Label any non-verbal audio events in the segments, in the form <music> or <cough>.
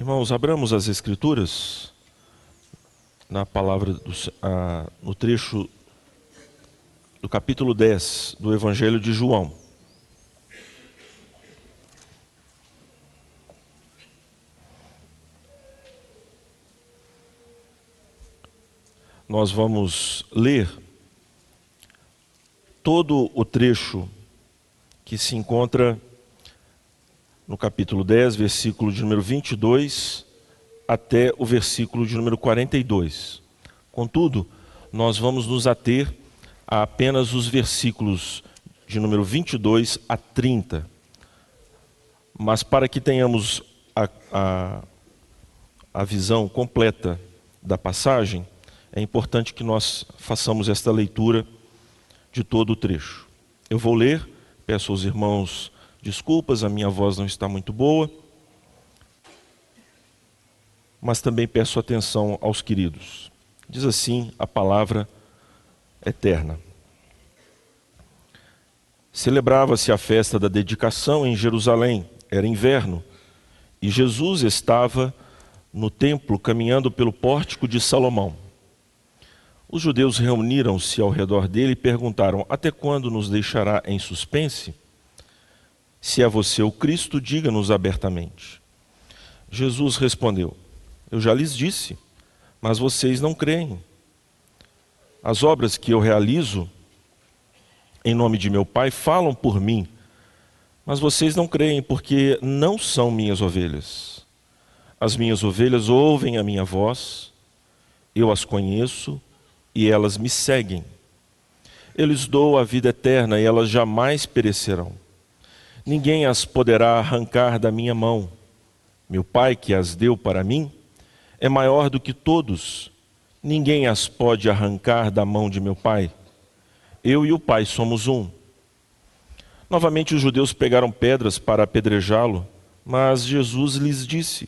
Irmãos, abramos as Escrituras na palavra, do, no trecho do capítulo 10 do Evangelho de João. Nós vamos ler todo o trecho que se encontra no capítulo 10, versículo de número 22 até o versículo de número 42. Contudo, nós vamos nos ater a apenas os versículos de número 22 a 30. Mas para que tenhamos a, a, a visão completa da passagem, é importante que nós façamos esta leitura de todo o trecho. Eu vou ler, peço aos irmãos desculpas, a minha voz não está muito boa. Mas também peço atenção aos queridos. Diz assim a palavra eterna. Celebrava-se a festa da dedicação em Jerusalém, era inverno, e Jesus estava no templo caminhando pelo pórtico de Salomão. Os judeus reuniram-se ao redor dele e perguntaram: Até quando nos deixará em suspense? Se é você o Cristo, diga-nos abertamente. Jesus respondeu: Eu já lhes disse, mas vocês não creem. As obras que eu realizo em nome de meu Pai falam por mim, mas vocês não creem porque não são minhas ovelhas. As minhas ovelhas ouvem a minha voz, eu as conheço e elas me seguem. Eu lhes dou a vida eterna e elas jamais perecerão ninguém as poderá arrancar da minha mão. Meu Pai, que as deu para mim, é maior do que todos, ninguém as pode arrancar da mão de meu Pai. Eu e o Pai somos um. Novamente os judeus pegaram pedras para apedrejá-lo, mas Jesus lhes disse: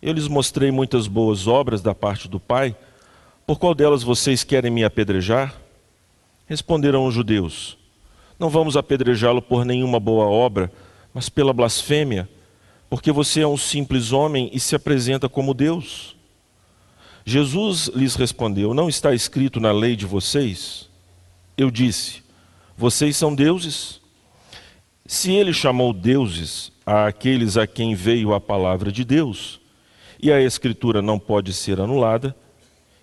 Eu lhes mostrei muitas boas obras da parte do Pai, por qual delas vocês querem me apedrejar? Responderam os judeus: não vamos apedrejá-lo por nenhuma boa obra, mas pela blasfêmia, porque você é um simples homem e se apresenta como Deus. Jesus lhes respondeu: Não está escrito na lei de vocês? Eu disse: Vocês são deuses? Se ele chamou deuses àqueles a quem veio a palavra de Deus, e a Escritura não pode ser anulada,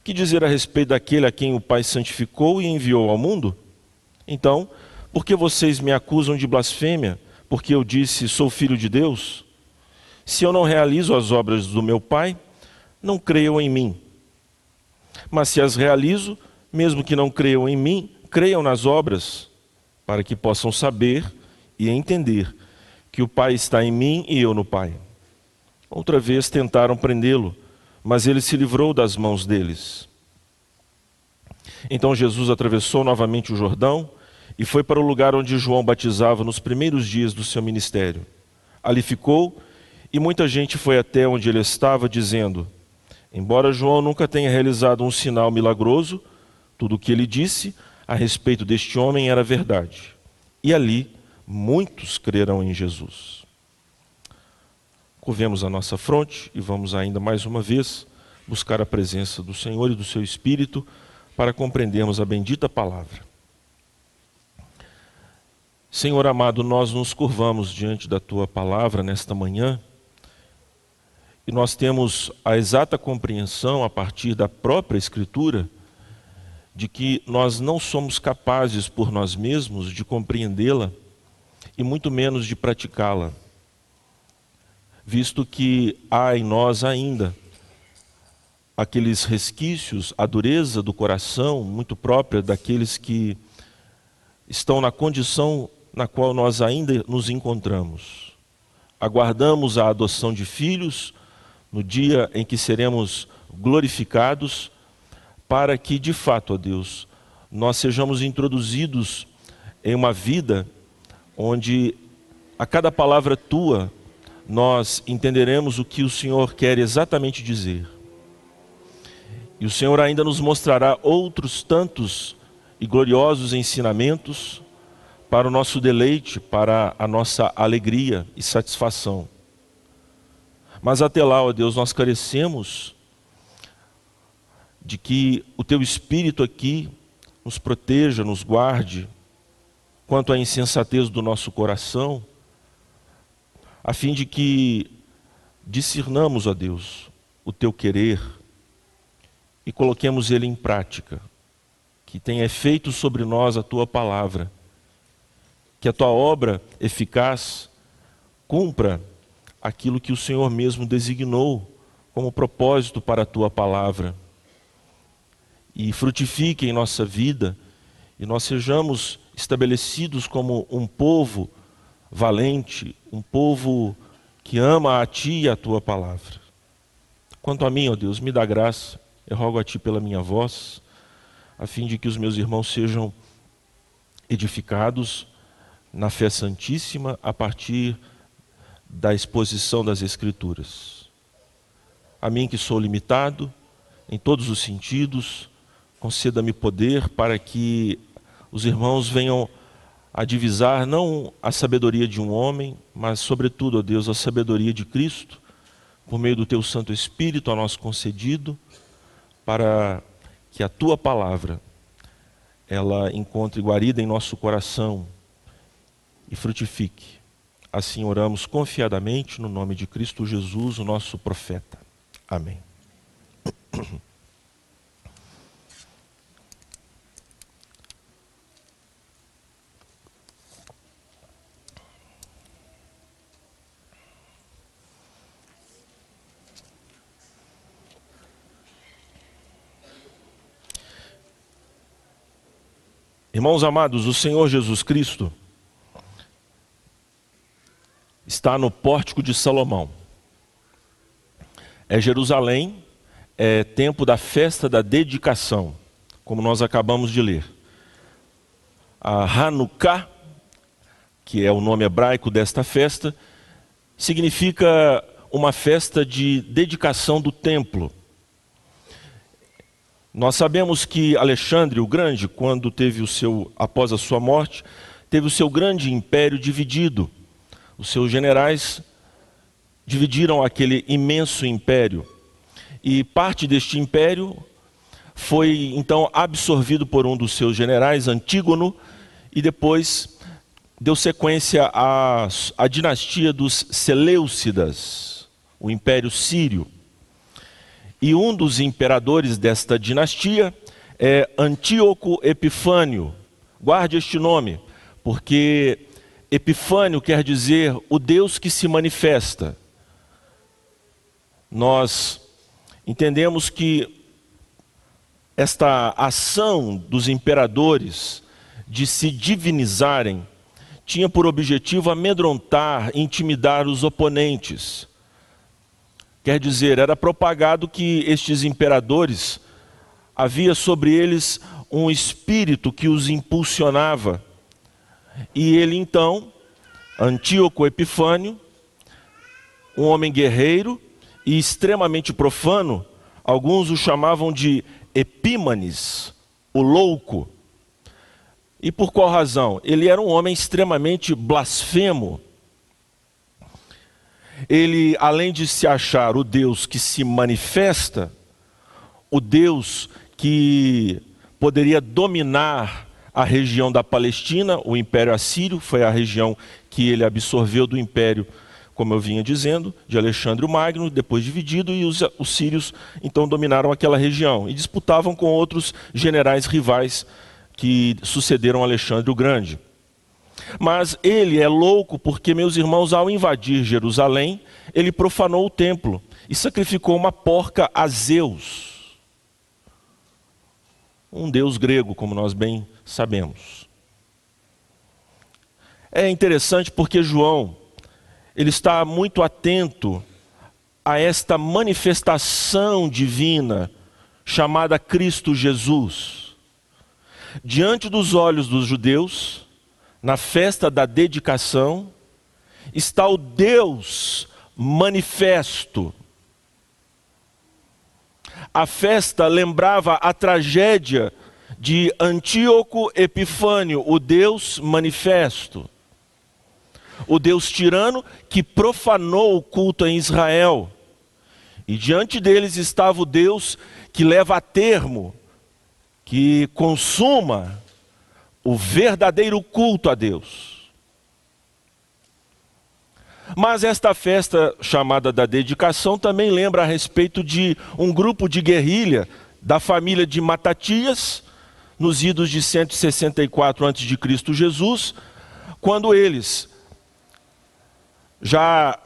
que dizer a respeito daquele a quem o Pai santificou e enviou ao mundo? Então, por que vocês me acusam de blasfêmia? Porque eu disse, sou filho de Deus? Se eu não realizo as obras do meu Pai, não creiam em mim. Mas se as realizo, mesmo que não creiam em mim, creiam nas obras, para que possam saber e entender que o Pai está em mim e eu no Pai. Outra vez tentaram prendê-lo, mas ele se livrou das mãos deles. Então Jesus atravessou novamente o Jordão e foi para o lugar onde João batizava nos primeiros dias do seu ministério. Ali ficou e muita gente foi até onde ele estava, dizendo: Embora João nunca tenha realizado um sinal milagroso, tudo o que ele disse a respeito deste homem era verdade. E ali muitos creram em Jesus. Curvemos a nossa fronte e vamos ainda mais uma vez buscar a presença do Senhor e do seu Espírito para compreendermos a bendita palavra. Senhor amado, nós nos curvamos diante da tua palavra nesta manhã e nós temos a exata compreensão a partir da própria Escritura de que nós não somos capazes por nós mesmos de compreendê-la e muito menos de praticá-la, visto que há em nós ainda aqueles resquícios, a dureza do coração muito própria daqueles que estão na condição na qual nós ainda nos encontramos. Aguardamos a adoção de filhos no dia em que seremos glorificados, para que, de fato, ó Deus, nós sejamos introduzidos em uma vida onde a cada palavra tua nós entenderemos o que o Senhor quer exatamente dizer. E o Senhor ainda nos mostrará outros tantos e gloriosos ensinamentos para o nosso deleite, para a nossa alegria e satisfação. Mas até lá, ó Deus, nós carecemos de que o teu espírito aqui nos proteja, nos guarde quanto à insensatez do nosso coração, a fim de que discernamos, ó Deus, o teu querer e coloquemos ele em prática, que tenha efeito sobre nós a tua palavra, que a tua obra eficaz cumpra aquilo que o Senhor mesmo designou como propósito para a tua palavra e frutifique em nossa vida e nós sejamos estabelecidos como um povo valente, um povo que ama a Ti e a Tua palavra. Quanto a mim, ó Deus, me dá graça, eu rogo a Ti pela minha voz, a fim de que os meus irmãos sejam edificados na fé santíssima a partir da exposição das Escrituras. A mim que sou limitado em todos os sentidos, conceda-me poder para que os irmãos venham a divisar não a sabedoria de um homem, mas, sobretudo, ó Deus, a sabedoria de Cristo, por meio do Teu Santo Espírito a nós concedido, para que a Tua palavra ela encontre guarida em nosso coração e frutifique. Assim oramos confiadamente no nome de Cristo Jesus, o nosso profeta. Amém. Irmãos amados, o Senhor Jesus Cristo está no pórtico de Salomão. É Jerusalém, é tempo da festa da dedicação, como nós acabamos de ler. A Hanukkah, que é o nome hebraico desta festa, significa uma festa de dedicação do templo. Nós sabemos que Alexandre o Grande, quando teve o seu após a sua morte, teve o seu grande império dividido. Os seus generais dividiram aquele imenso império. E parte deste império foi então absorvido por um dos seus generais, Antígono, e depois deu sequência à, à dinastia dos Seleucidas, o Império Sírio. E um dos imperadores desta dinastia é Antíoco Epifânio. Guarde este nome, porque Epifânio quer dizer o Deus que se manifesta. Nós entendemos que esta ação dos imperadores de se divinizarem tinha por objetivo amedrontar, intimidar os oponentes. Quer dizer, era propagado que estes imperadores havia sobre eles um espírito que os impulsionava. E ele então, Antíoco Epifânio, um homem guerreiro e extremamente profano, alguns o chamavam de Epímanes, o louco. E por qual razão? Ele era um homem extremamente blasfemo ele, além de se achar o Deus que se manifesta, o Deus que poderia dominar a região da Palestina, o Império Assírio, foi a região que ele absorveu do Império, como eu vinha dizendo, de Alexandre o Magno, depois dividido, e os, os sírios então dominaram aquela região e disputavam com outros generais rivais que sucederam Alexandre o Grande. Mas ele é louco porque, meus irmãos, ao invadir Jerusalém, ele profanou o templo e sacrificou uma porca a Zeus, um deus grego, como nós bem sabemos. É interessante porque João, ele está muito atento a esta manifestação divina chamada Cristo Jesus. Diante dos olhos dos judeus, na festa da dedicação, está o Deus manifesto. A festa lembrava a tragédia de Antíoco Epifânio, o Deus manifesto. o Deus tirano que profanou o culto em Israel. E diante deles estava o Deus que leva a termo, que consuma o verdadeiro culto a Deus. Mas esta festa chamada da dedicação também lembra a respeito de um grupo de guerrilha da família de Matatias, nos idos de 164 a.C. Jesus, quando eles, já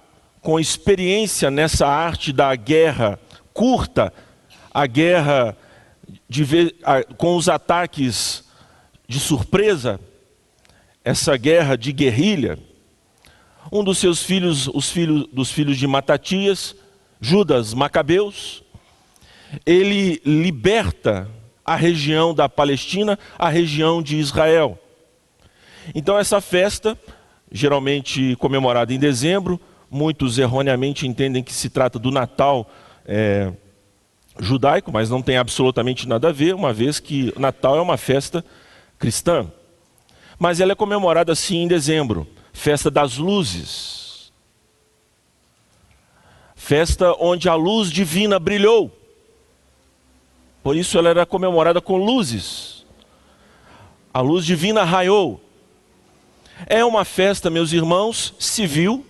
com experiência nessa arte da guerra curta, a guerra de, a, com os ataques de surpresa, essa guerra de guerrilha, um dos seus filhos, os filhos dos filhos de Matatias, Judas Macabeus, ele liberta a região da Palestina, a região de Israel. Então, essa festa, geralmente comemorada em dezembro, muitos erroneamente entendem que se trata do Natal é, judaico, mas não tem absolutamente nada a ver, uma vez que Natal é uma festa cristã. Mas ela é comemorada sim em dezembro festa das luzes. Festa onde a luz divina brilhou. Por isso ela era comemorada com luzes. A luz divina raiou. É uma festa, meus irmãos, civil,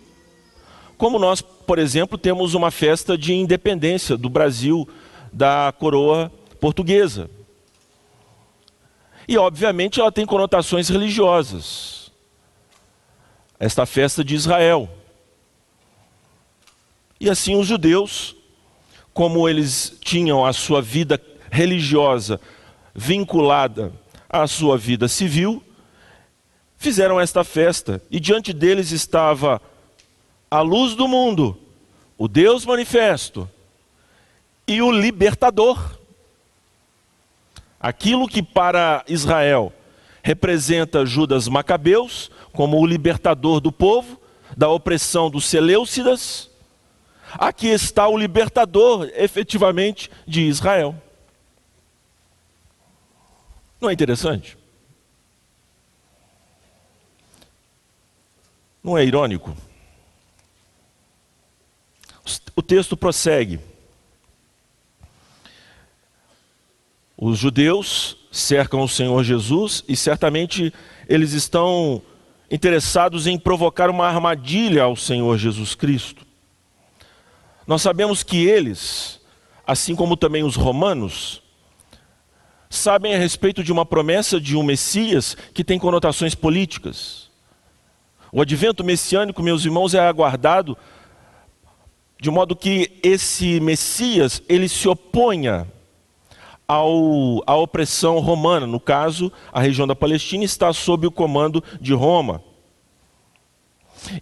como nós, por exemplo, temos uma festa de independência do Brasil da coroa portuguesa. E, obviamente, ela tem conotações religiosas. Esta festa de Israel. E assim os judeus, como eles tinham a sua vida religiosa vinculada à sua vida civil, fizeram esta festa e diante deles estava a luz do mundo, o Deus manifesto e o libertador. Aquilo que para Israel representa Judas Macabeus como o libertador do povo, da opressão dos Seleucidas, aqui está o libertador efetivamente de Israel. Não é interessante? Não é irônico? O texto prossegue. Os judeus cercam o Senhor Jesus e certamente eles estão interessados em provocar uma armadilha ao Senhor Jesus Cristo. Nós sabemos que eles, assim como também os romanos, sabem a respeito de uma promessa de um Messias que tem conotações políticas. O advento messiânico, meus irmãos, é aguardado de modo que esse Messias ele se oponha ao, à opressão romana. No caso, a região da Palestina está sob o comando de Roma.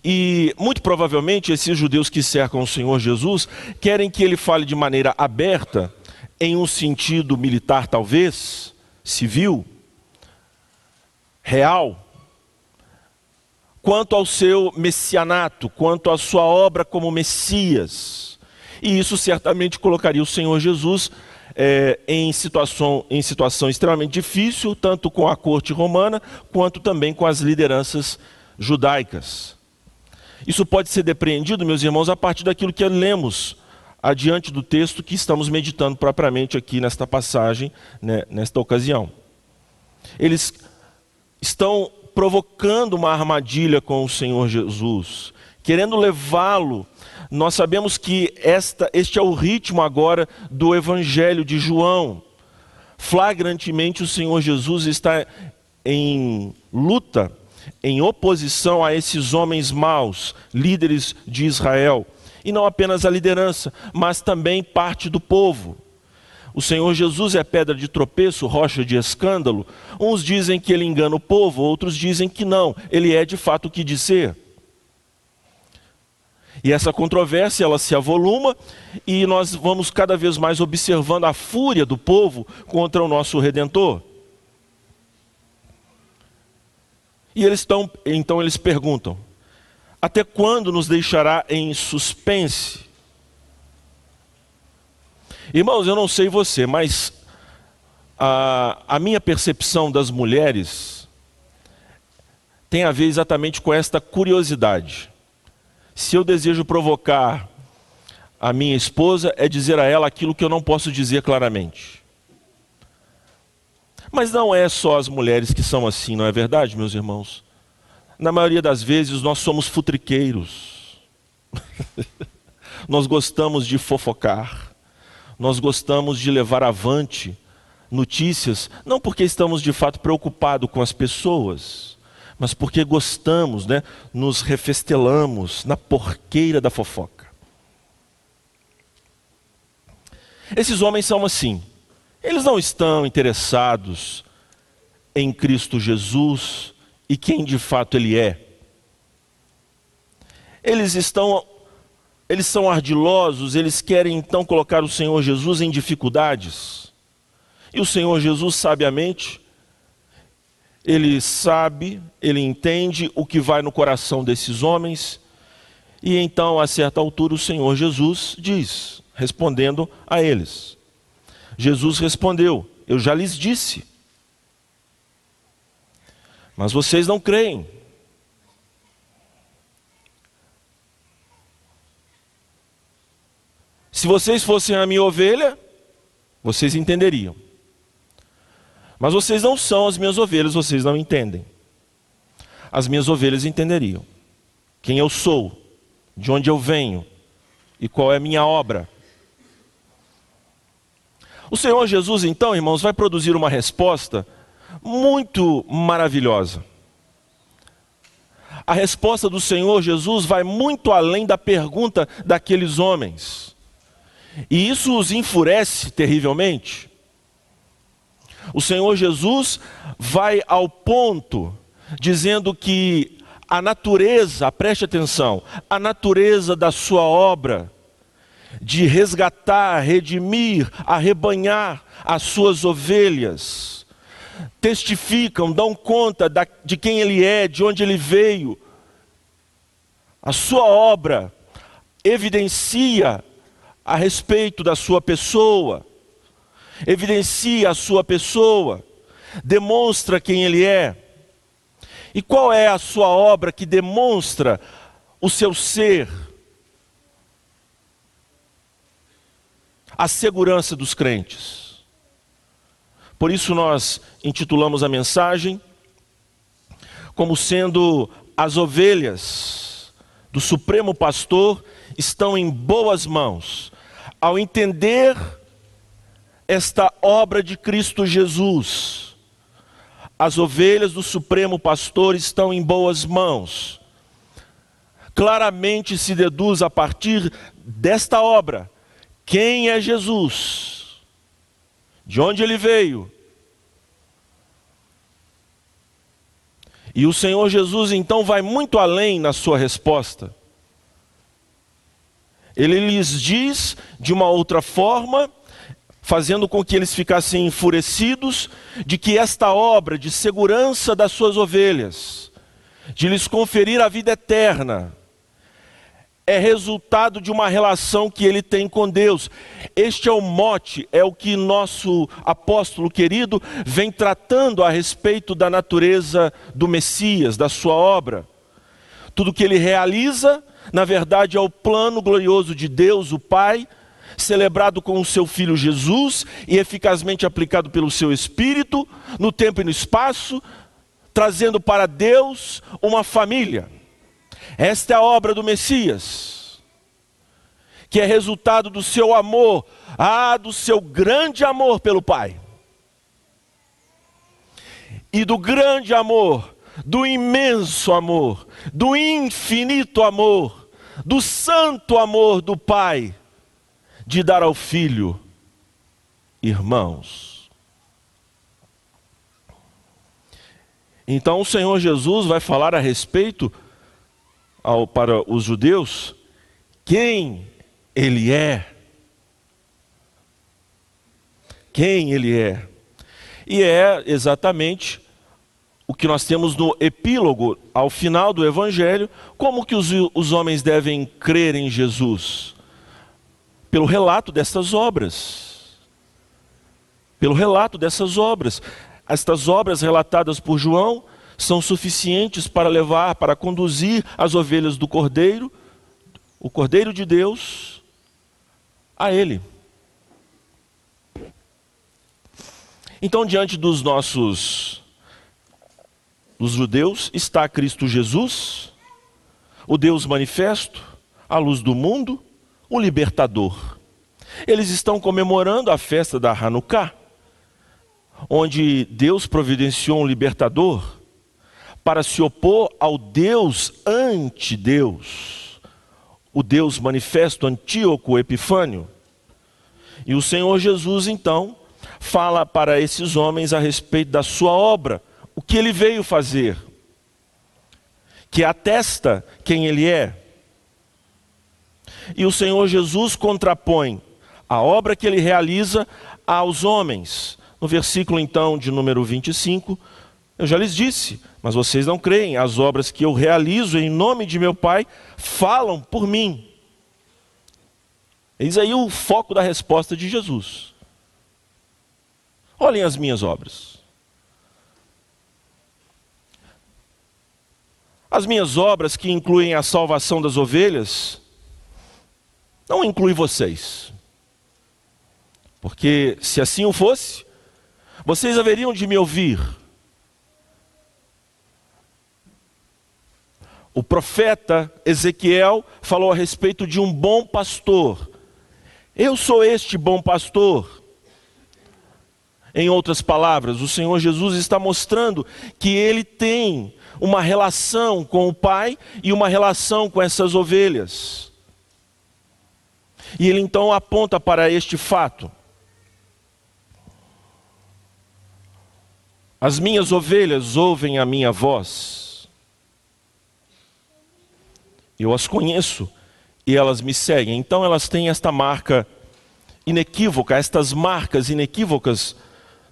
E muito provavelmente esses judeus que cercam o Senhor Jesus querem que ele fale de maneira aberta em um sentido militar, talvez, civil, real, quanto ao seu messianato, quanto à sua obra como Messias. E isso certamente colocaria o Senhor Jesus é, em, situação, em situação extremamente difícil, tanto com a corte romana, quanto também com as lideranças judaicas. Isso pode ser depreendido, meus irmãos, a partir daquilo que lemos adiante do texto que estamos meditando propriamente aqui nesta passagem, né, nesta ocasião. Eles estão provocando uma armadilha com o Senhor Jesus, querendo levá-lo. Nós sabemos que esta, este é o ritmo agora do Evangelho de João. Flagrantemente, o Senhor Jesus está em luta, em oposição a esses homens maus, líderes de Israel e não apenas a liderança, mas também parte do povo. O Senhor Jesus é pedra de tropeço, rocha de escândalo. Uns dizem que ele engana o povo, outros dizem que não, ele é de fato o que diz ser. E essa controvérsia ela se avoluma e nós vamos cada vez mais observando a fúria do povo contra o nosso redentor. E eles estão, então eles perguntam: até quando nos deixará em suspense? Irmãos, eu não sei você, mas a, a minha percepção das mulheres tem a ver exatamente com esta curiosidade. Se eu desejo provocar a minha esposa, é dizer a ela aquilo que eu não posso dizer claramente. Mas não é só as mulheres que são assim, não é verdade, meus irmãos? Na maioria das vezes nós somos futriqueiros. <laughs> nós gostamos de fofocar. Nós gostamos de levar avante notícias, não porque estamos de fato preocupados com as pessoas, mas porque gostamos, né? nos refestelamos na porqueira da fofoca. Esses homens são assim. Eles não estão interessados em Cristo Jesus e quem de fato ele é. Eles estão eles são ardilosos, eles querem então colocar o Senhor Jesus em dificuldades. E o Senhor Jesus sabiamente ele sabe, ele entende o que vai no coração desses homens, e então, a certa altura, o Senhor Jesus diz, respondendo a eles: Jesus respondeu: Eu já lhes disse, mas vocês não creem. Se vocês fossem a minha ovelha, vocês entenderiam. Mas vocês não são as minhas ovelhas, vocês não entendem. As minhas ovelhas entenderiam quem eu sou, de onde eu venho e qual é a minha obra. O Senhor Jesus, então, irmãos, vai produzir uma resposta muito maravilhosa. A resposta do Senhor Jesus vai muito além da pergunta daqueles homens. E isso os enfurece terrivelmente. O Senhor Jesus vai ao ponto dizendo que a natureza, preste atenção, a natureza da sua obra de resgatar, redimir, arrebanhar as suas ovelhas, testificam, dão conta da, de quem ele é, de onde ele veio. A sua obra evidencia a respeito da sua pessoa evidencia a sua pessoa, demonstra quem ele é. E qual é a sua obra que demonstra o seu ser? A segurança dos crentes. Por isso nós intitulamos a mensagem como sendo as ovelhas do Supremo Pastor estão em boas mãos. Ao entender esta obra de Cristo Jesus. As ovelhas do Supremo Pastor estão em boas mãos. Claramente se deduz a partir desta obra quem é Jesus, de onde ele veio. E o Senhor Jesus então vai muito além na sua resposta. Ele lhes diz de uma outra forma fazendo com que eles ficassem enfurecidos de que esta obra de segurança das suas ovelhas, de lhes conferir a vida eterna, é resultado de uma relação que ele tem com Deus. Este é o mote, é o que nosso apóstolo querido vem tratando a respeito da natureza do Messias, da sua obra. Tudo que ele realiza, na verdade, é o plano glorioso de Deus, o Pai celebrado com o seu Filho Jesus e eficazmente aplicado pelo seu Espírito, no tempo e no espaço, trazendo para Deus uma família. Esta é a obra do Messias, que é resultado do seu amor, ah, do seu grande amor pelo Pai. E do grande amor, do imenso amor, do infinito amor, do santo amor do Pai de dar ao filho irmãos. Então o Senhor Jesus vai falar a respeito ao, para os judeus quem ele é. Quem ele é. E é exatamente o que nós temos no epílogo, ao final do Evangelho, como que os, os homens devem crer em Jesus pelo relato dessas obras. Pelo relato dessas obras. Estas obras relatadas por João são suficientes para levar, para conduzir as ovelhas do Cordeiro, o Cordeiro de Deus, a Ele. Então, diante dos nossos, dos judeus, está Cristo Jesus, o Deus manifesto, a luz do mundo, o libertador. Eles estão comemorando a festa da Hanukkah, onde Deus providenciou um libertador para se opor ao Deus ante-Deus, o Deus manifesto Antíoco Epifânio. E o Senhor Jesus, então, fala para esses homens a respeito da sua obra, o que ele veio fazer, que atesta quem ele é. E o Senhor Jesus contrapõe a obra que ele realiza aos homens. No versículo então de número 25, eu já lhes disse, mas vocês não creem, as obras que eu realizo em nome de meu Pai falam por mim. Eis aí o foco da resposta de Jesus. Olhem as minhas obras. As minhas obras, que incluem a salvação das ovelhas, não incluem vocês. Porque se assim o fosse, vocês haveriam de me ouvir O profeta Ezequiel falou a respeito de um bom pastor. Eu sou este bom pastor. Em outras palavras, o Senhor Jesus está mostrando que ele tem uma relação com o Pai e uma relação com essas ovelhas. E ele então aponta para este fato. As minhas ovelhas ouvem a minha voz eu as conheço e elas me seguem. Então elas têm esta marca inequívoca, estas marcas inequívocas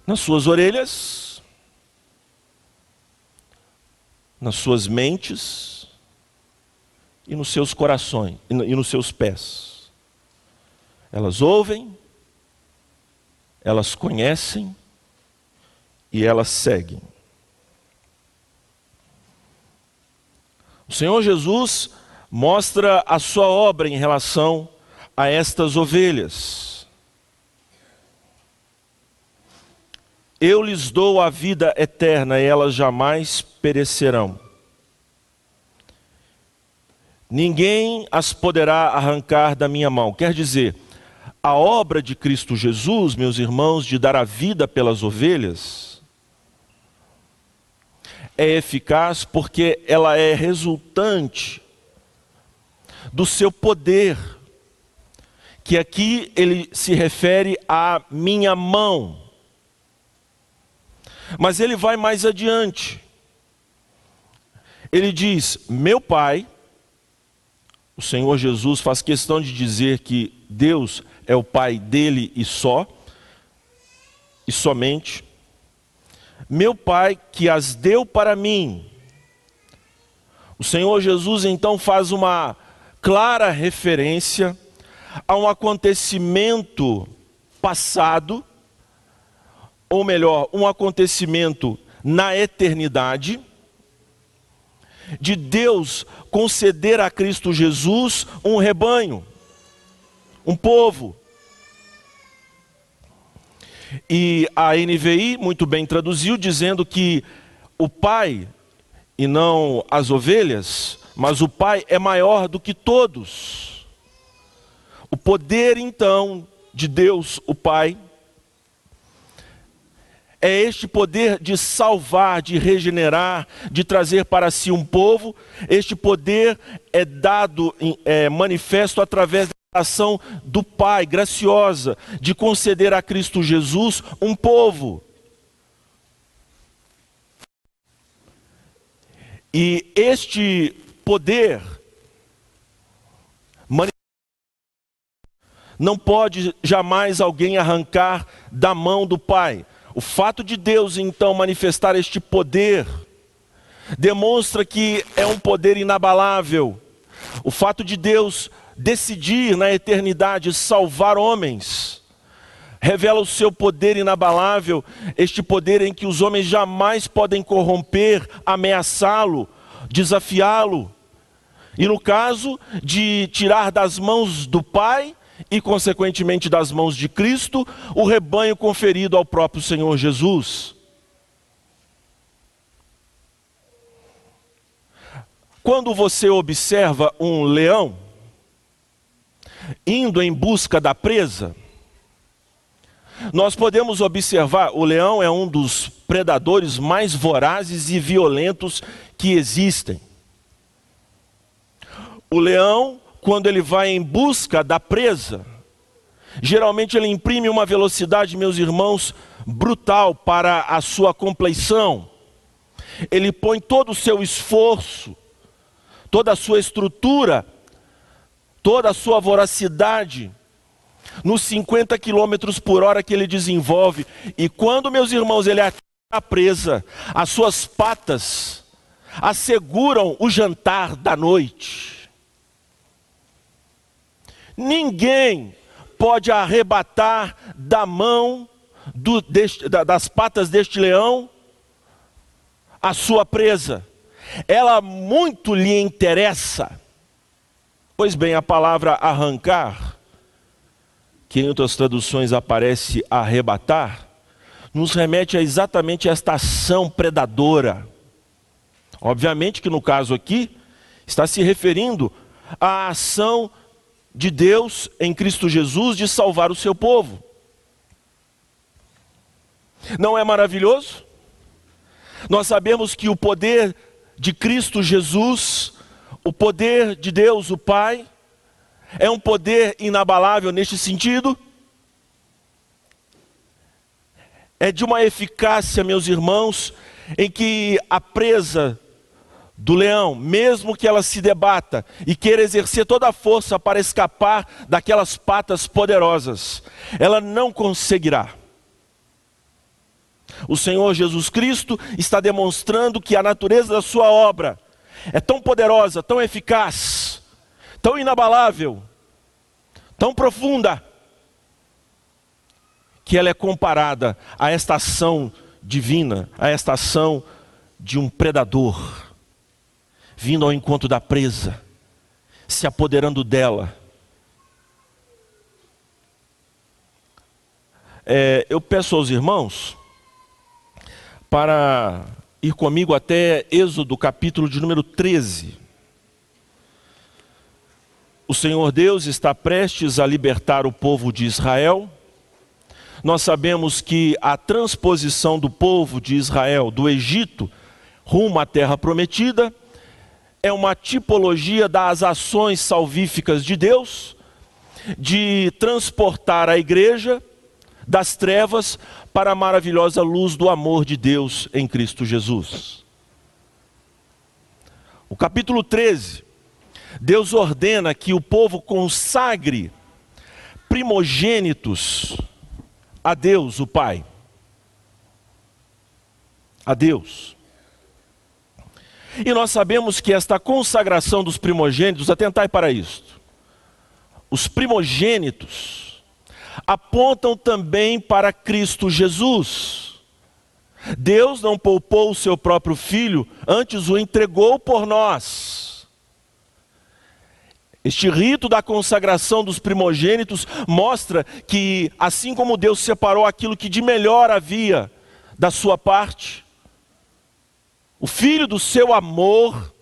nas suas orelhas, nas suas mentes e nos seus corações e nos seus pés. Elas ouvem, elas conhecem e elas seguem. O Senhor Jesus mostra a sua obra em relação a estas ovelhas. Eu lhes dou a vida eterna e elas jamais perecerão. Ninguém as poderá arrancar da minha mão. Quer dizer, a obra de Cristo Jesus, meus irmãos, de dar a vida pelas ovelhas, é eficaz porque ela é resultante do seu poder, que aqui ele se refere à minha mão. Mas ele vai mais adiante. Ele diz: Meu Pai, o Senhor Jesus faz questão de dizer que Deus é o Pai dele e só, e somente. Meu Pai que as deu para mim. O Senhor Jesus então faz uma clara referência a um acontecimento passado, ou melhor, um acontecimento na eternidade, de Deus conceder a Cristo Jesus um rebanho, um povo. E a NVI muito bem traduziu, dizendo que o pai e não as ovelhas mas o Pai é maior do que todos. O poder então de Deus, o Pai, é este poder de salvar, de regenerar, de trazer para si um povo. Este poder é dado, é manifesto através da ação do Pai, graciosa, de conceder a Cristo Jesus um povo. E este poder não pode jamais alguém arrancar da mão do Pai. O fato de Deus então manifestar este poder demonstra que é um poder inabalável. O fato de Deus decidir na eternidade salvar homens revela o seu poder inabalável, este poder em que os homens jamais podem corromper, ameaçá-lo, desafiá-lo. E no caso de tirar das mãos do Pai e, consequentemente, das mãos de Cristo, o rebanho conferido ao próprio Senhor Jesus. Quando você observa um leão indo em busca da presa, nós podemos observar, o leão é um dos predadores mais vorazes e violentos que existem. O leão, quando ele vai em busca da presa, geralmente ele imprime uma velocidade, meus irmãos, brutal para a sua compleição. Ele põe todo o seu esforço, toda a sua estrutura, toda a sua voracidade nos 50 quilômetros por hora que ele desenvolve. E quando, meus irmãos, ele a presa, as suas patas asseguram o jantar da noite. Ninguém pode arrebatar da mão do, deste, da, das patas deste leão a sua presa. Ela muito lhe interessa. Pois bem, a palavra arrancar que em outras traduções aparece arrebatar, nos remete a exatamente esta ação predadora. Obviamente que no caso aqui, está se referindo à ação de Deus em Cristo Jesus de salvar o seu povo. Não é maravilhoso? Nós sabemos que o poder de Cristo Jesus, o poder de Deus, o Pai, é um poder inabalável neste sentido. É de uma eficácia, meus irmãos, em que a presa do leão, mesmo que ela se debata e queira exercer toda a força para escapar daquelas patas poderosas, ela não conseguirá. O Senhor Jesus Cristo está demonstrando que a natureza da sua obra é tão poderosa, tão eficaz, tão inabalável, tão profunda, que ela é comparada a esta ação divina, a esta ação de um predador, vindo ao encontro da presa, se apoderando dela. É, eu peço aos irmãos para ir comigo até Êxodo capítulo de número 13. O Senhor Deus está prestes a libertar o povo de Israel. Nós sabemos que a transposição do povo de Israel do Egito rumo à terra prometida é uma tipologia das ações salvíficas de Deus, de transportar a igreja das trevas para a maravilhosa luz do amor de Deus em Cristo Jesus. O capítulo 13 Deus ordena que o povo consagre primogênitos a Deus, o Pai. A Deus. E nós sabemos que esta consagração dos primogênitos, atentai para isto. Os primogênitos apontam também para Cristo Jesus. Deus não poupou o seu próprio filho, antes o entregou por nós. Este rito da consagração dos primogênitos mostra que, assim como Deus separou aquilo que de melhor havia da sua parte, o filho do seu amor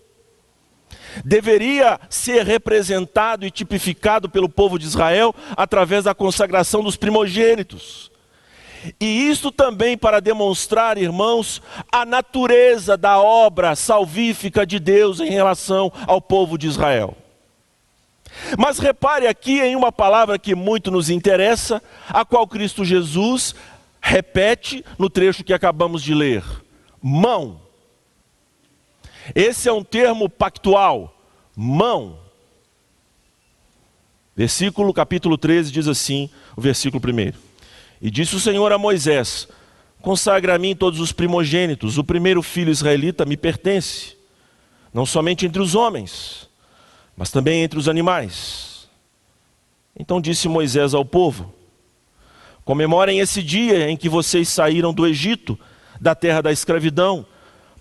deveria ser representado e tipificado pelo povo de Israel através da consagração dos primogênitos. E isto também para demonstrar, irmãos, a natureza da obra salvífica de Deus em relação ao povo de Israel. Mas repare aqui em uma palavra que muito nos interessa, a qual Cristo Jesus repete no trecho que acabamos de ler: mão. Esse é um termo pactual, mão. Versículo capítulo 13 diz assim, o versículo 1. E disse o Senhor a Moisés: Consagra a mim todos os primogênitos, o primeiro filho israelita me pertence, não somente entre os homens, mas também entre os animais. Então disse Moisés ao povo: Comemorem esse dia em que vocês saíram do Egito, da terra da escravidão,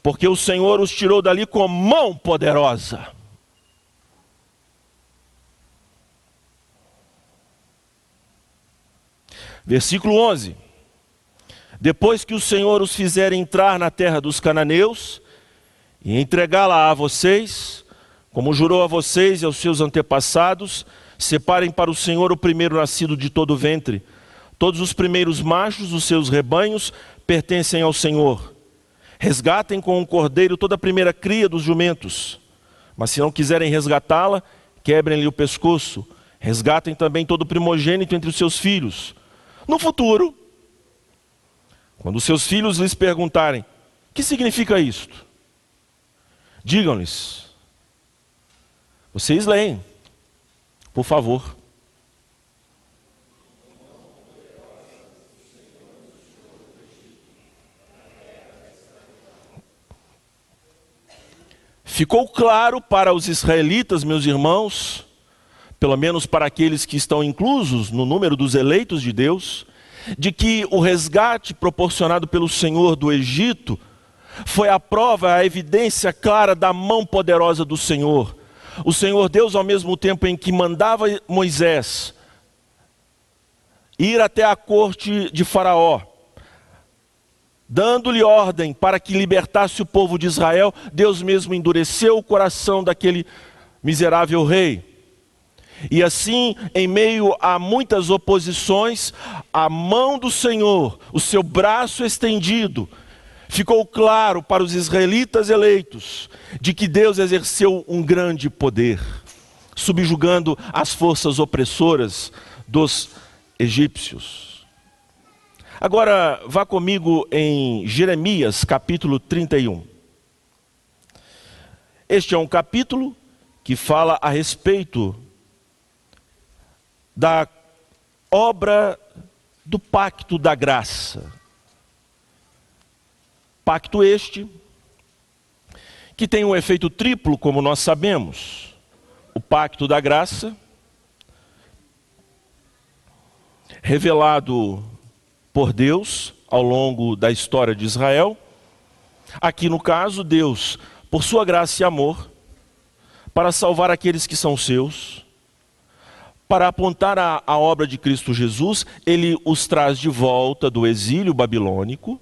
porque o Senhor os tirou dali com mão poderosa. Versículo 11: Depois que o Senhor os fizer entrar na terra dos cananeus e entregá-la a vocês, como jurou a vocês e aos seus antepassados, separem para o Senhor o primeiro nascido de todo o ventre. Todos os primeiros machos dos seus rebanhos pertencem ao Senhor. Resgatem com um cordeiro toda a primeira cria dos jumentos. Mas se não quiserem resgatá-la, quebrem-lhe o pescoço. Resgatem também todo o primogênito entre os seus filhos. No futuro, quando seus filhos lhes perguntarem: que significa isto? Digam-lhes: vocês leem, por favor. Ficou claro para os israelitas, meus irmãos, pelo menos para aqueles que estão inclusos no número dos eleitos de Deus, de que o resgate proporcionado pelo Senhor do Egito foi a prova, a evidência clara da mão poderosa do Senhor. O Senhor Deus, ao mesmo tempo em que mandava Moisés ir até a corte de Faraó, dando-lhe ordem para que libertasse o povo de Israel, Deus mesmo endureceu o coração daquele miserável rei. E assim, em meio a muitas oposições, a mão do Senhor, o seu braço estendido, ficou claro para os israelitas eleitos de que Deus exerceu um grande poder, subjugando as forças opressoras dos egípcios. Agora, vá comigo em Jeremias capítulo 31. Este é um capítulo que fala a respeito da obra do pacto da graça. Pacto este que tem um efeito triplo, como nós sabemos: o pacto da graça, revelado por Deus ao longo da história de Israel. Aqui no caso, Deus, por sua graça e amor, para salvar aqueles que são seus, para apontar a, a obra de Cristo Jesus, ele os traz de volta do exílio babilônico.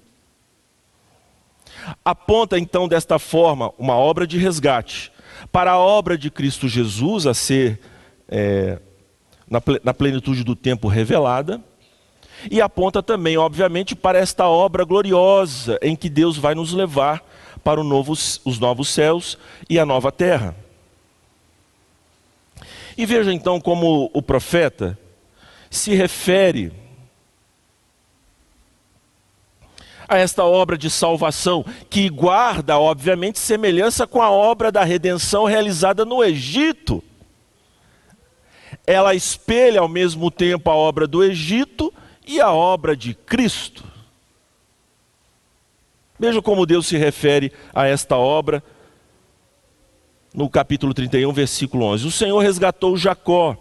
Aponta então desta forma uma obra de resgate para a obra de Cristo Jesus a ser é, na, plenitude do tempo revelada. E aponta também, obviamente, para esta obra gloriosa em que Deus vai nos levar para novo, os novos céus e a nova terra. E veja então como o profeta se refere a esta obra de salvação, que guarda, obviamente, semelhança com a obra da redenção realizada no Egito. Ela espelha ao mesmo tempo a obra do Egito e a obra de Cristo. Veja como Deus se refere a esta obra no capítulo 31, versículo 11: O Senhor resgatou Jacó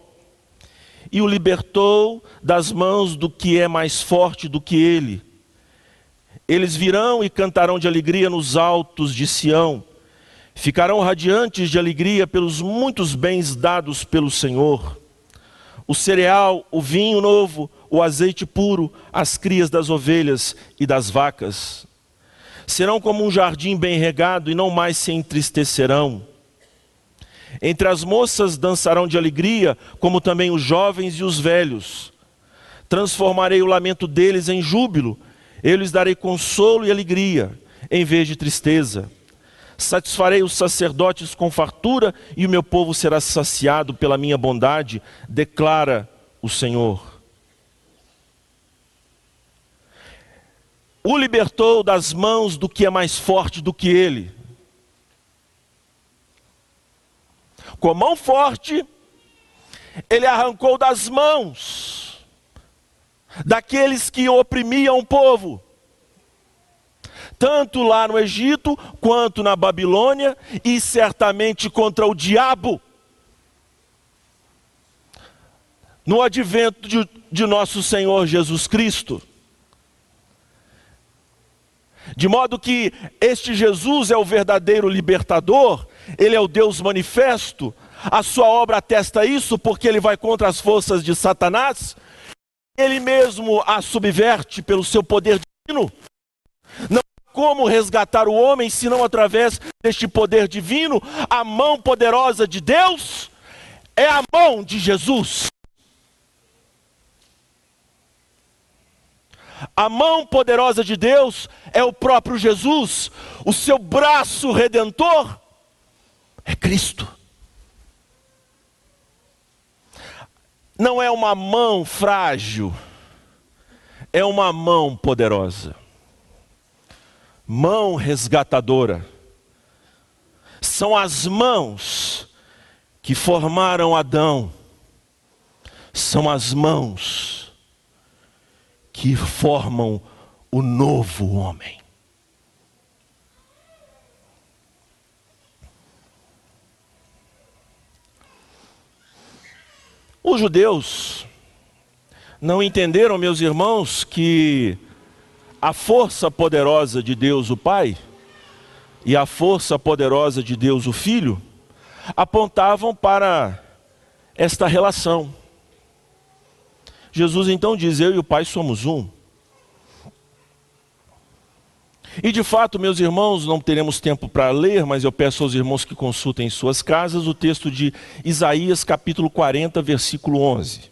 e o libertou das mãos do que é mais forte do que ele. Eles virão e cantarão de alegria nos altos de Sião, ficarão radiantes de alegria pelos muitos bens dados pelo Senhor. O cereal, o vinho novo, o azeite puro, as crias das ovelhas e das vacas. Serão como um jardim bem regado e não mais se entristecerão entre as moças dançarão de alegria, como também os jovens e os velhos. Transformarei o lamento deles em júbilo, eu lhes darei consolo e alegria, em vez de tristeza. Satisfarei os sacerdotes com fartura, e o meu povo será saciado pela minha bondade, declara o Senhor. O libertou das mãos do que é mais forte do que ele com mão forte, ele arrancou das mãos daqueles que oprimiam o povo, tanto lá no Egito quanto na Babilônia, e certamente contra o diabo. no advento de, de nosso Senhor Jesus Cristo. De modo que este Jesus é o verdadeiro libertador, ele é o Deus manifesto, a sua obra atesta isso porque ele vai contra as forças de Satanás, ele mesmo a subverte pelo seu poder divino. Não há como resgatar o homem senão através deste poder divino, a mão poderosa de Deus é a mão de Jesus. A mão poderosa de Deus é o próprio Jesus, o seu braço redentor é Cristo. Não é uma mão frágil, é uma mão poderosa, mão resgatadora. São as mãos que formaram Adão, são as mãos que formam o novo homem. Os judeus não entenderam, meus irmãos, que a força poderosa de Deus o Pai e a força poderosa de Deus o Filho apontavam para esta relação. Jesus então diz: Eu e o Pai somos um. E de fato, meus irmãos, não teremos tempo para ler, mas eu peço aos irmãos que consultem em suas casas o texto de Isaías, capítulo 40, versículo 11.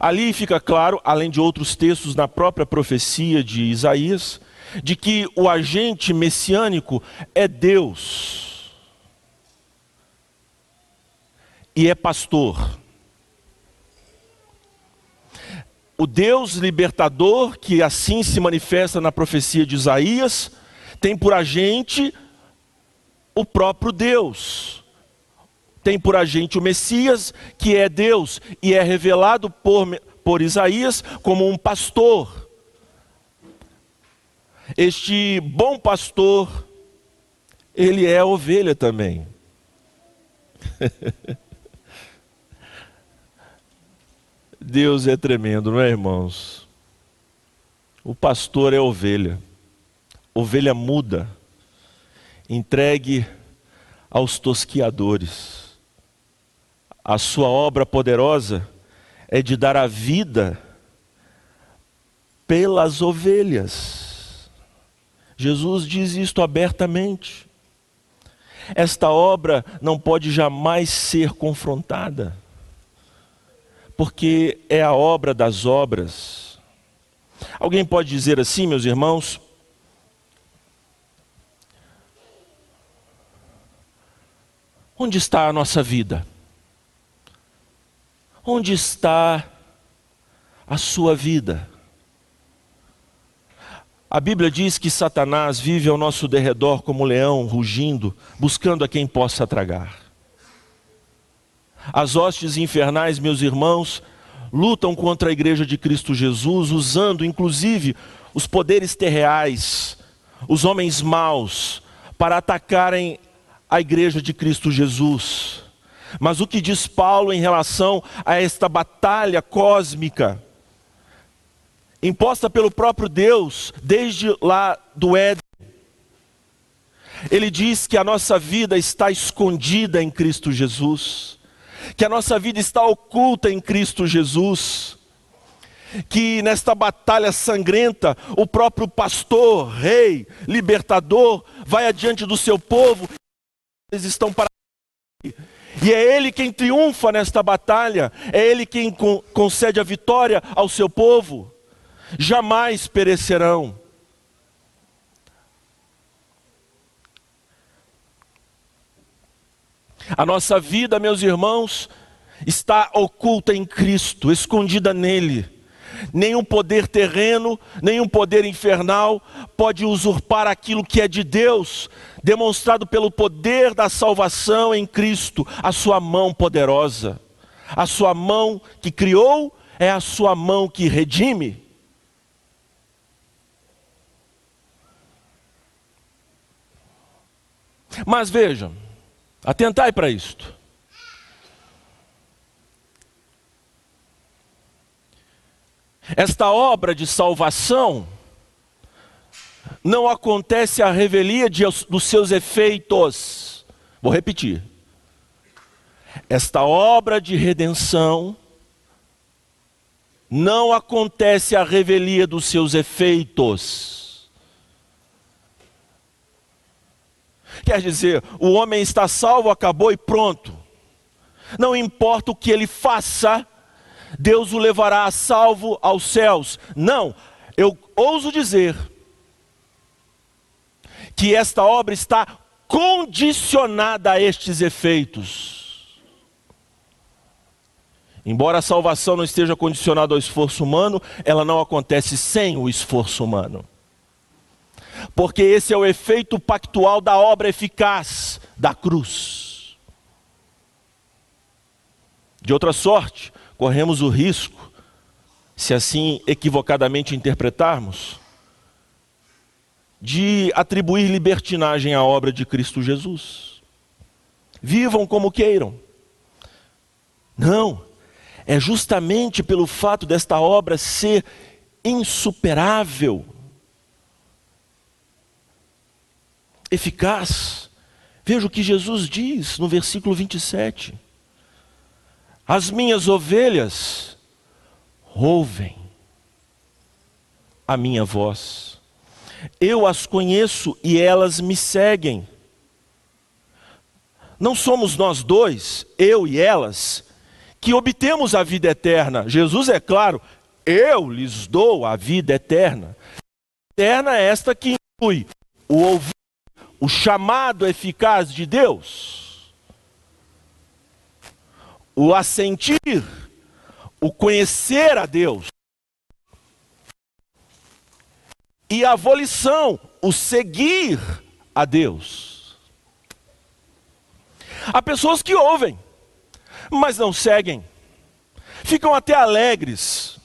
Ali fica claro, além de outros textos na própria profecia de Isaías, de que o agente messiânico é Deus e é pastor o Deus libertador, que assim se manifesta na profecia de Isaías, tem por agente o próprio Deus. Tem por agente o Messias, que é Deus, e é revelado por, por Isaías como um pastor. Este bom pastor, ele é ovelha também. <laughs> Deus é tremendo, não é, irmãos? O pastor é ovelha, ovelha muda, entregue aos tosquiadores. A sua obra poderosa é de dar a vida pelas ovelhas. Jesus diz isto abertamente. Esta obra não pode jamais ser confrontada porque é a obra das obras. Alguém pode dizer assim, meus irmãos? Onde está a nossa vida? Onde está a sua vida? A Bíblia diz que Satanás vive ao nosso derredor como um leão rugindo, buscando a quem possa tragar. As hostes infernais, meus irmãos, lutam contra a igreja de Cristo Jesus, usando inclusive os poderes terreais, os homens maus, para atacarem a igreja de Cristo Jesus. Mas o que diz Paulo em relação a esta batalha cósmica, imposta pelo próprio Deus, desde lá do Éden? Ele diz que a nossa vida está escondida em Cristo Jesus que a nossa vida está oculta em Cristo Jesus, que nesta batalha sangrenta, o próprio pastor, rei, libertador, vai adiante do seu povo, eles estão para e é Ele quem triunfa nesta batalha, é Ele quem concede a vitória ao seu povo, jamais perecerão. A nossa vida, meus irmãos, está oculta em Cristo, escondida nele. Nenhum poder terreno, nenhum poder infernal pode usurpar aquilo que é de Deus, demonstrado pelo poder da salvação em Cristo, a sua mão poderosa. A sua mão que criou é a sua mão que redime. Mas vejam, Atentai para isto. Esta obra de salvação não acontece a revelia de, dos seus efeitos. Vou repetir. Esta obra de redenção não acontece a revelia dos seus efeitos. Quer dizer, o homem está salvo, acabou e pronto. Não importa o que ele faça, Deus o levará a salvo aos céus. Não, eu ouso dizer que esta obra está condicionada a estes efeitos. Embora a salvação não esteja condicionada ao esforço humano, ela não acontece sem o esforço humano. Porque esse é o efeito pactual da obra eficaz da cruz. De outra sorte, corremos o risco, se assim equivocadamente interpretarmos, de atribuir libertinagem à obra de Cristo Jesus. Vivam como queiram. Não, é justamente pelo fato desta obra ser insuperável, eficaz. Veja o que Jesus diz no versículo 27. As minhas ovelhas ouvem a minha voz. Eu as conheço e elas me seguem. Não somos nós dois, eu e elas, que obtemos a vida eterna. Jesus é claro, eu lhes dou a vida eterna. Eterna é esta que inclui o ouvir, o chamado eficaz de Deus, o assentir, o conhecer a Deus, e a volição, o seguir a Deus. Há pessoas que ouvem, mas não seguem, ficam até alegres,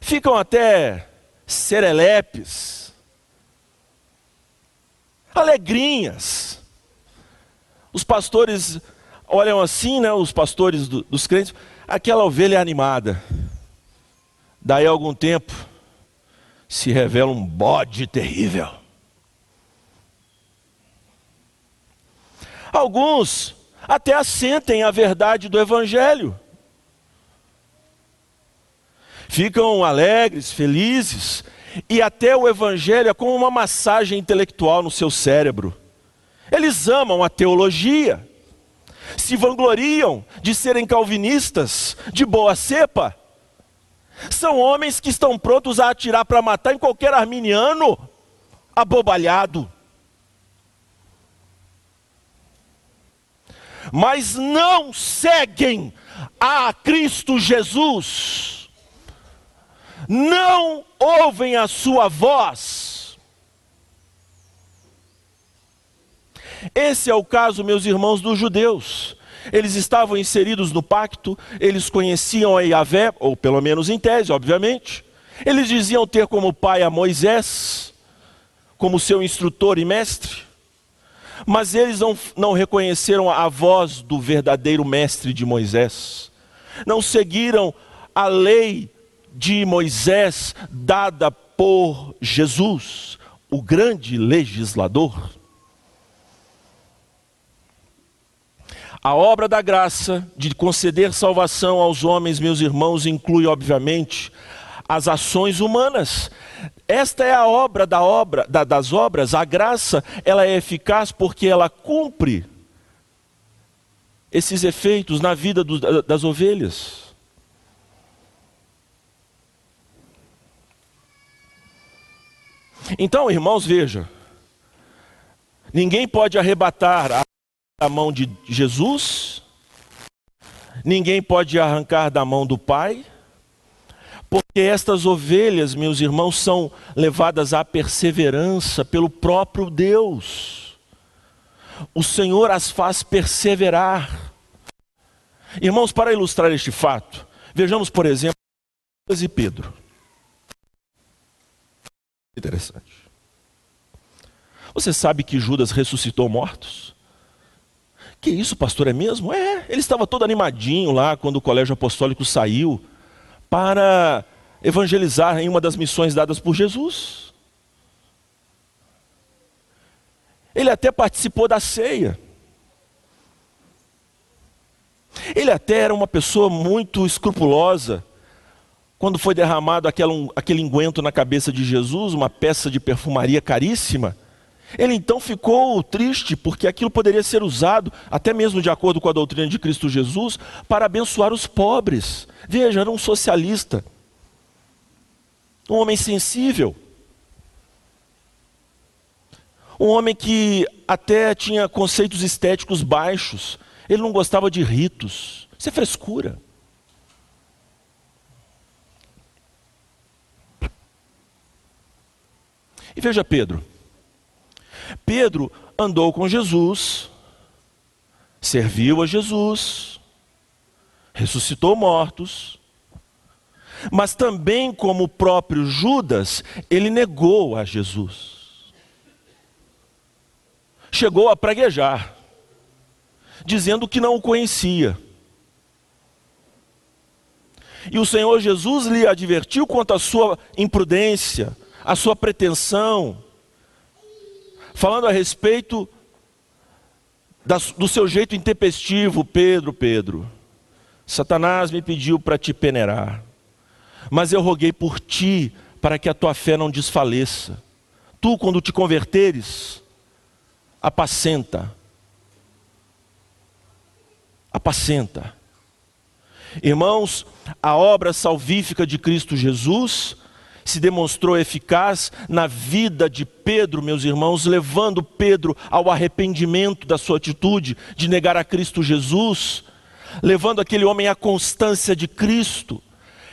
ficam até serelepes, alegrinhas. Os pastores olham assim, né, os pastores do, dos crentes, aquela ovelha animada. Daí algum tempo se revela um bode terrível. Alguns até assentem a verdade do Evangelho. Ficam alegres, felizes, e até o Evangelho é como uma massagem intelectual no seu cérebro. Eles amam a teologia, se vangloriam de serem calvinistas, de boa cepa são homens que estão prontos a atirar para matar em qualquer arminiano abobalhado. Mas não seguem a Cristo Jesus, não ouvem a sua voz. Esse é o caso, meus irmãos, dos judeus eles estavam inseridos no pacto, eles conheciam a Yahvé, ou pelo menos em tese, obviamente. Eles diziam ter como pai a Moisés, como seu instrutor e mestre, mas eles não, não reconheceram a voz do verdadeiro mestre de Moisés, não seguiram a lei de Moisés dada por Jesus, o grande legislador. A obra da graça de conceder salvação aos homens, meus irmãos, inclui, obviamente, as ações humanas. Esta é a obra da obra da, das obras. A graça, ela é eficaz porque ela cumpre esses efeitos na vida do, das ovelhas. Então, irmãos, veja, ninguém pode arrebatar a mão de Jesus, ninguém pode arrancar da mão do Pai, porque estas ovelhas, meus irmãos, são levadas à perseverança pelo próprio Deus. O Senhor as faz perseverar. Irmãos, para ilustrar este fato, vejamos, por exemplo, Judas e Pedro. Interessante. Você sabe que Judas ressuscitou mortos? Que isso, pastor, é mesmo? É, ele estava todo animadinho lá quando o colégio apostólico saiu para evangelizar em uma das missões dadas por Jesus. Ele até participou da ceia. Ele até era uma pessoa muito escrupulosa. Quando foi derramado aquele, aquele na cabeça de Jesus, uma peça de perfumaria caríssima, ele então ficou triste porque aquilo poderia ser usado, até mesmo de acordo com a doutrina de Cristo Jesus, para abençoar os pobres. Veja, era um socialista, um homem sensível, um homem que até tinha conceitos estéticos baixos, ele não gostava de ritos, isso é frescura. E veja Pedro. Pedro andou com Jesus, serviu a Jesus, ressuscitou mortos, mas também, como o próprio Judas, ele negou a Jesus. Chegou a praguejar, dizendo que não o conhecia. E o Senhor Jesus lhe advertiu quanto à sua imprudência, a sua pretensão, falando a respeito do seu jeito intempestivo, Pedro, Pedro. Satanás me pediu para te peneirar, mas eu roguei por ti para que a tua fé não desfaleça. Tu, quando te converteres, apacenta. Apacenta. Irmãos, a obra salvífica de Cristo Jesus se demonstrou eficaz na vida de Pedro, meus irmãos, levando Pedro ao arrependimento da sua atitude de negar a Cristo Jesus, levando aquele homem à constância de Cristo,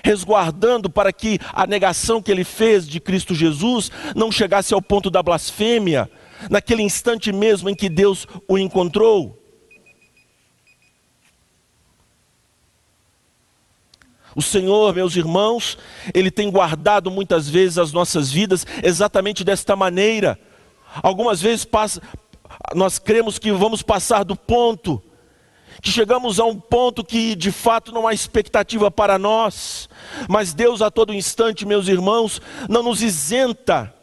resguardando para que a negação que ele fez de Cristo Jesus não chegasse ao ponto da blasfêmia, naquele instante mesmo em que Deus o encontrou. O Senhor, meus irmãos, Ele tem guardado muitas vezes as nossas vidas exatamente desta maneira. Algumas vezes passa, nós cremos que vamos passar do ponto, que chegamos a um ponto que de fato não há expectativa para nós, mas Deus a todo instante, meus irmãos, não nos isenta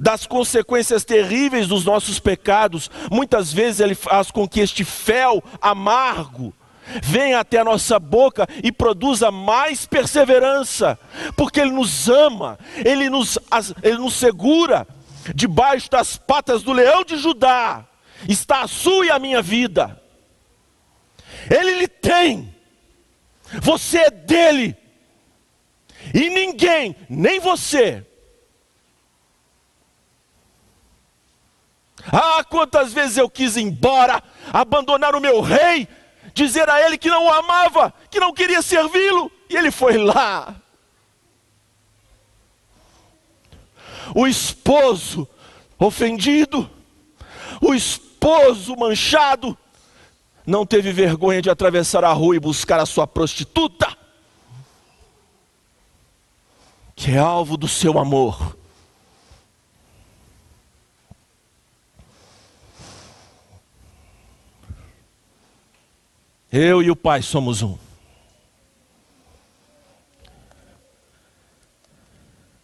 das consequências terríveis dos nossos pecados. Muitas vezes Ele faz com que este fel amargo, venha até a nossa boca e produza mais perseverança, porque Ele nos ama, Ele nos, Ele nos segura debaixo das patas do leão de Judá, está a sua e a minha vida. Ele lhe tem, você é dele, e ninguém, nem você, Ah, quantas vezes eu quis ir embora, abandonar o meu rei, dizer a ele que não o amava, que não queria servi-lo, e ele foi lá. O esposo ofendido, o esposo manchado, não teve vergonha de atravessar a rua e buscar a sua prostituta, que é alvo do seu amor. Eu e o Pai somos um.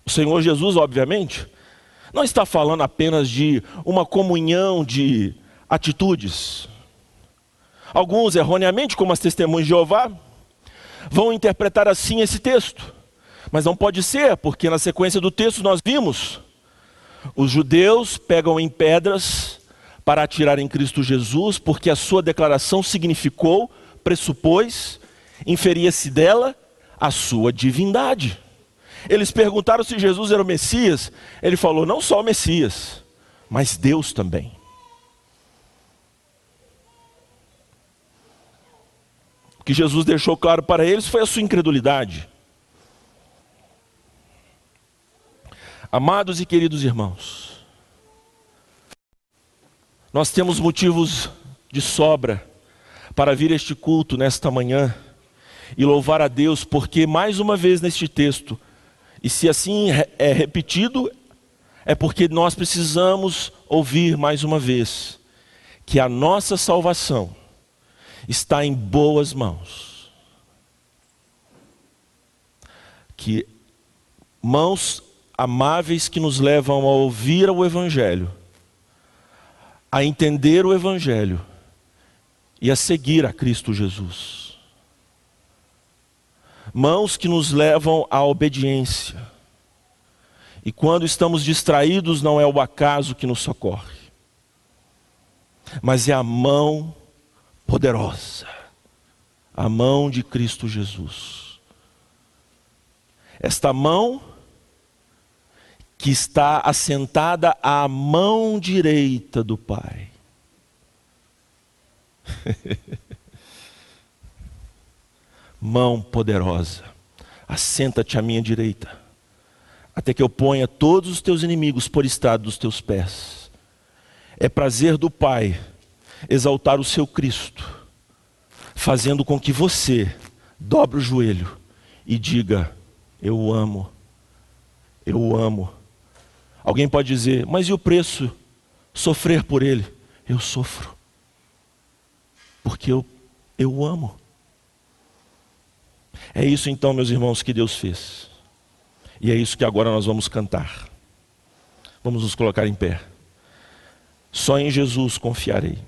O Senhor Jesus, obviamente, não está falando apenas de uma comunhão de atitudes. Alguns, erroneamente, como as testemunhas de Jeová, vão interpretar assim esse texto. Mas não pode ser, porque na sequência do texto nós vimos: os judeus pegam em pedras para atirar em Cristo Jesus, porque a sua declaração significou pressupôs, inferia-se dela a sua divindade. Eles perguntaram se Jesus era o Messias. Ele falou: não só o Messias, mas Deus também. O que Jesus deixou claro para eles foi a sua incredulidade. Amados e queridos irmãos, nós temos motivos de sobra para vir este culto nesta manhã e louvar a Deus, porque mais uma vez neste texto, e se assim é repetido, é porque nós precisamos ouvir mais uma vez que a nossa salvação está em boas mãos. Que mãos amáveis que nos levam a ouvir o Evangelho, a entender o Evangelho e a seguir a Cristo Jesus. Mãos que nos levam à obediência. E quando estamos distraídos, não é o acaso que nos socorre, mas é a mão poderosa, a mão de Cristo Jesus. Esta mão que está assentada à mão direita do Pai. <laughs> mão poderosa, assenta-te à minha direita, até que eu ponha todos os teus inimigos por estrado dos teus pés. É prazer do Pai exaltar o seu Cristo, fazendo com que você dobre o joelho e diga: Eu o amo, eu o amo Alguém pode dizer, mas e o preço? Sofrer por ele. Eu sofro. Porque eu, eu o amo. É isso então, meus irmãos, que Deus fez. E é isso que agora nós vamos cantar. Vamos nos colocar em pé. Só em Jesus confiarei.